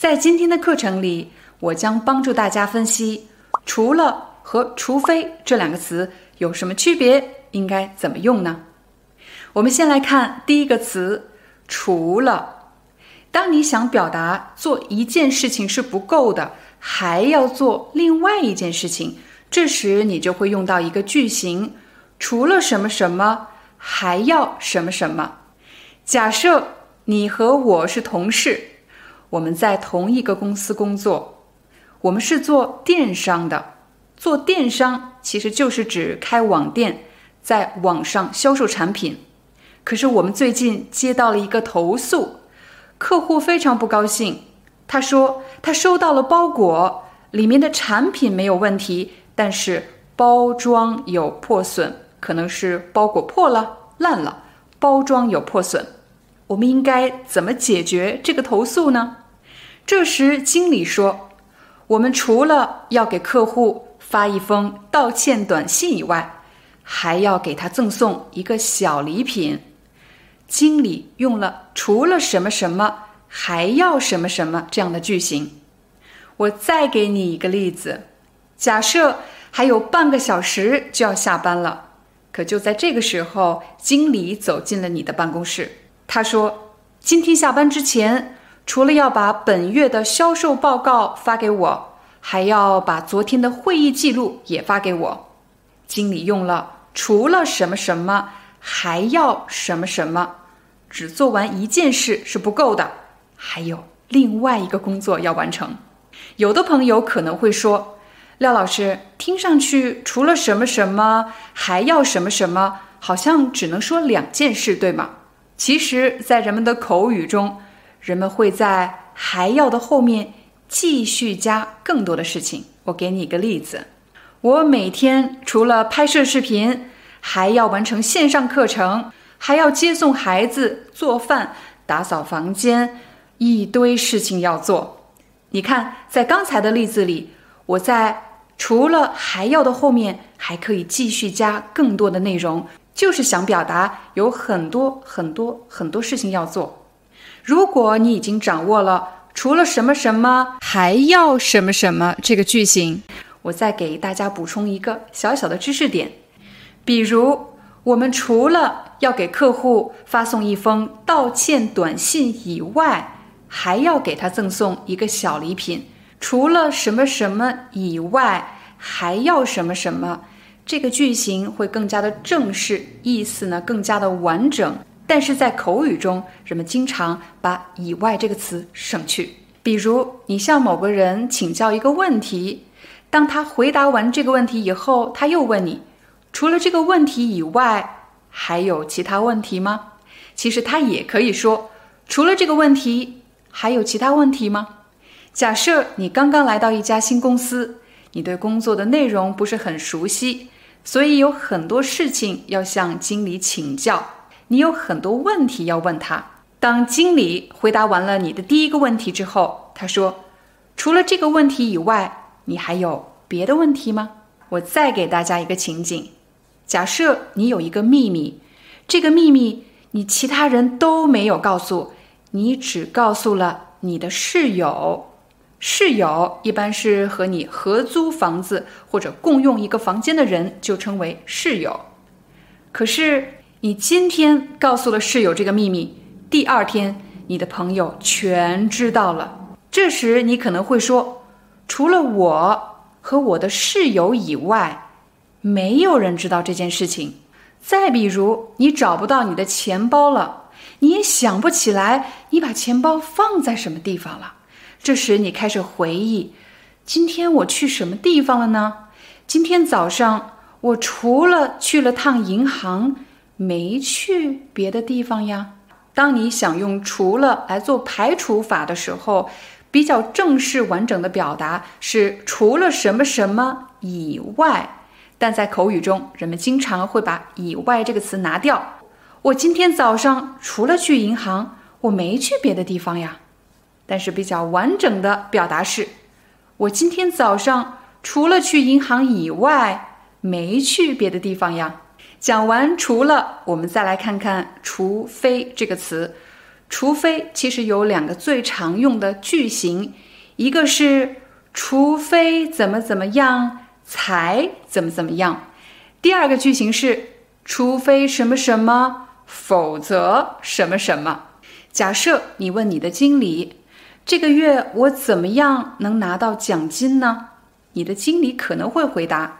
在今天的课程里，我将帮助大家分析“除了”和“除非”这两个词有什么区别，应该怎么用呢？我们先来看第一个词“除了”。当你想表达做一件事情是不够的，还要做另外一件事情，这时你就会用到一个句型：“除了什么什么，还要什么什么。”假设你和我是同事。我们在同一个公司工作，我们是做电商的。做电商其实就是指开网店，在网上销售产品。可是我们最近接到了一个投诉，客户非常不高兴。他说他收到了包裹，里面的产品没有问题，但是包装有破损，可能是包裹破了、烂了，包装有破损。我们应该怎么解决这个投诉呢？这时，经理说：“我们除了要给客户发一封道歉短信以外，还要给他赠送一个小礼品。”经理用了“除了什么什么，还要什么什么”这样的句型。我再给你一个例子：假设还有半个小时就要下班了，可就在这个时候，经理走进了你的办公室。他说：“今天下班之前。”除了要把本月的销售报告发给我，还要把昨天的会议记录也发给我。经理用了“除了什么什么，还要什么什么”，只做完一件事是不够的，还有另外一个工作要完成。有的朋友可能会说：“廖老师，听上去除了什么什么，还要什么什么，好像只能说两件事，对吗？”其实，在人们的口语中，人们会在“还要”的后面继续加更多的事情。我给你一个例子：我每天除了拍摄视频，还要完成线上课程，还要接送孩子、做饭、打扫房间，一堆事情要做。你看，在刚才的例子里，我在除了“还要”的后面还可以继续加更多的内容，就是想表达有很多很多很多事情要做。如果你已经掌握了除了什么什么还要什么什么这个句型，我再给大家补充一个小小的知识点。比如，我们除了要给客户发送一封道歉短信以外，还要给他赠送一个小礼品。除了什么什么以外，还要什么什么，这个句型会更加的正式，意思呢更加的完整。但是在口语中，人们经常把“以外”这个词省去。比如，你向某个人请教一个问题，当他回答完这个问题以后，他又问你：“除了这个问题以外，还有其他问题吗？”其实他也可以说：“除了这个问题，还有其他问题吗？”假设你刚刚来到一家新公司，你对工作的内容不是很熟悉，所以有很多事情要向经理请教。你有很多问题要问他。当经理回答完了你的第一个问题之后，他说：“除了这个问题以外，你还有别的问题吗？”我再给大家一个情景：假设你有一个秘密，这个秘密你其他人都没有告诉，你只告诉了你的室友。室友一般是和你合租房子或者共用一个房间的人，就称为室友。可是。你今天告诉了室友这个秘密，第二天你的朋友全知道了。这时你可能会说：“除了我和我的室友以外，没有人知道这件事情。”再比如，你找不到你的钱包了，你也想不起来你把钱包放在什么地方了。这时你开始回忆：今天我去什么地方了呢？今天早上我除了去了趟银行。没去别的地方呀。当你想用“除了”来做排除法的时候，比较正式完整的表达是除了什么什么以外，但在口语中，人们经常会把“以外”这个词拿掉。我今天早上除了去银行，我没去别的地方呀。但是比较完整的表达是：我今天早上除了去银行以外，没去别的地方呀。讲完除了，我们再来看看“除非”这个词。除非其实有两个最常用的句型，一个是除非怎么怎么样才怎么怎么样，第二个句型是除非什么什么，否则什么什么。假设你问你的经理，这个月我怎么样能拿到奖金呢？你的经理可能会回答：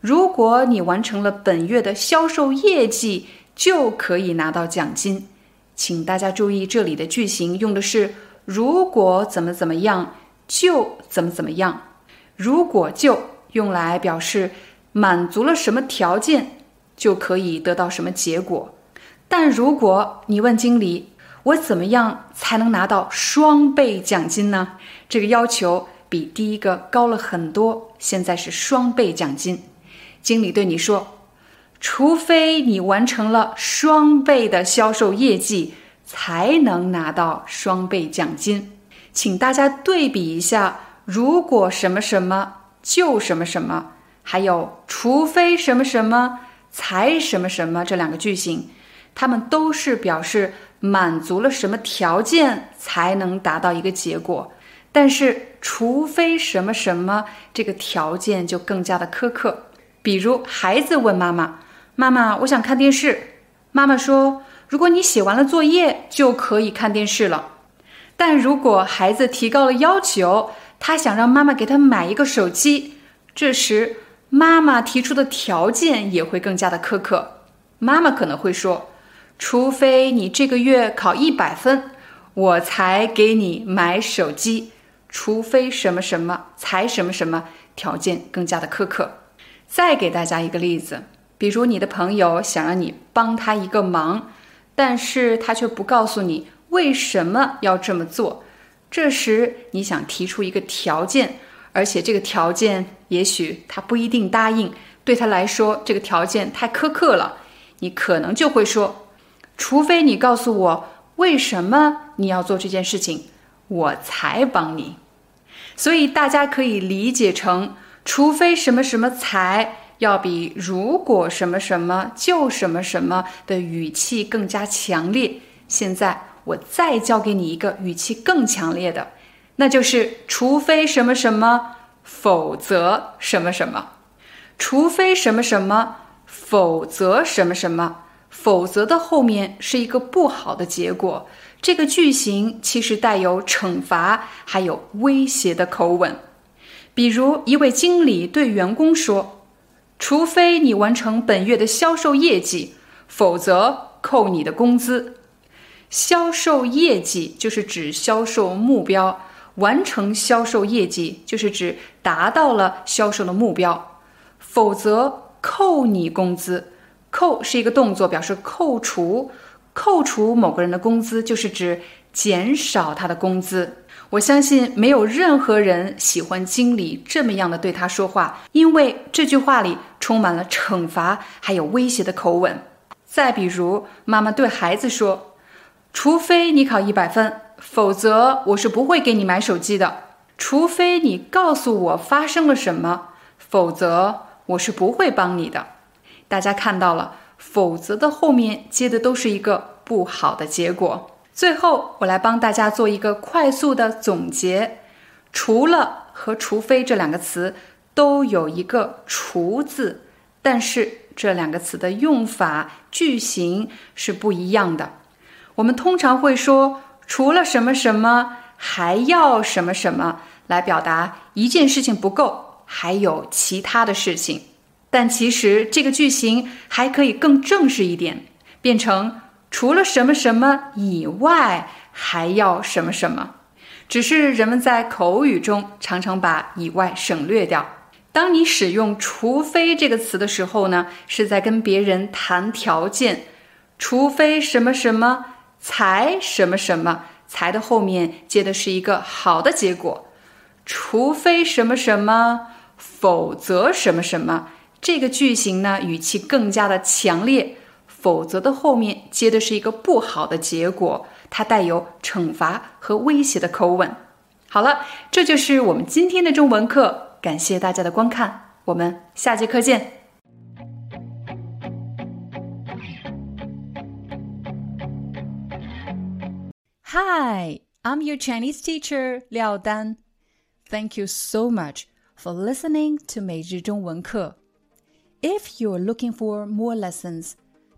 如果你完成了本月的销售业绩，就可以拿到奖金。请大家注意，这里的句型用的是“如果怎么怎么样，就怎么怎么样”。如果就用来表示满足了什么条件，就可以得到什么结果。但如果你问经理，我怎么样才能拿到双倍奖金呢？这个要求比第一个高了很多。现在是双倍奖金，经理对你说。除非你完成了双倍的销售业绩，才能拿到双倍奖金。请大家对比一下，如果什么什么就什么什么，还有除非什么什么才什么什么这两个句型，它们都是表示满足了什么条件才能达到一个结果。但是除非什么什么这个条件就更加的苛刻。比如孩子问妈妈。妈妈，我想看电视。妈妈说：“如果你写完了作业，就可以看电视了。”但如果孩子提高了要求，他想让妈妈给他买一个手机，这时妈妈提出的条件也会更加的苛刻。妈妈可能会说：“除非你这个月考一百分，我才给你买手机。除非什么什么才什么什么，条件更加的苛刻。”再给大家一个例子。比如你的朋友想让你帮他一个忙，但是他却不告诉你为什么要这么做。这时你想提出一个条件，而且这个条件也许他不一定答应，对他来说这个条件太苛刻了。你可能就会说，除非你告诉我为什么你要做这件事情，我才帮你。所以大家可以理解成，除非什么什么才。要比如果什么什么就什么什么的语气更加强烈。现在我再教给你一个语气更强烈的，那就是除非什么什么，否则什么什么。除非什么什么，否则什么什么。否则的后面是一个不好的结果。这个句型其实带有惩罚还有威胁的口吻。比如一位经理对员工说。除非你完成本月的销售业绩，否则扣你的工资。销售业绩就是指销售目标，完成销售业绩就是指达到了销售的目标，否则扣你工资。扣是一个动作，表示扣除，扣除某个人的工资就是指减少他的工资。我相信没有任何人喜欢经理这么样的对他说话，因为这句话里充满了惩罚还有威胁的口吻。再比如，妈妈对孩子说：“除非你考一百分，否则我是不会给你买手机的。除非你告诉我发生了什么，否则我是不会帮你的。”大家看到了，否则的后面接的都是一个不好的结果。最后，我来帮大家做一个快速的总结。除了和除非这两个词都有一个“除”字，但是这两个词的用法、句型是不一样的。我们通常会说“除了什么什么，还要什么什么”，来表达一件事情不够，还有其他的事情。但其实这个句型还可以更正式一点，变成。除了什么什么以外，还要什么什么？只是人们在口语中常常把“以外”省略掉。当你使用“除非”这个词的时候呢，是在跟别人谈条件。除非什么什么才什么什么，才的后面接的是一个好的结果，除非什么什么，否则什么什么。这个句型呢，语气更加的强烈，否则的后面接的是一个不好的结果，它带有惩罚和威胁的口吻。好了，这就是我们今天的中文课，感谢大家的观看，我们下节课见。Hi, I'm your Chinese teacher Liao Dan. Thank you so much for listening to 每日中文课。If you're looking for more lessons,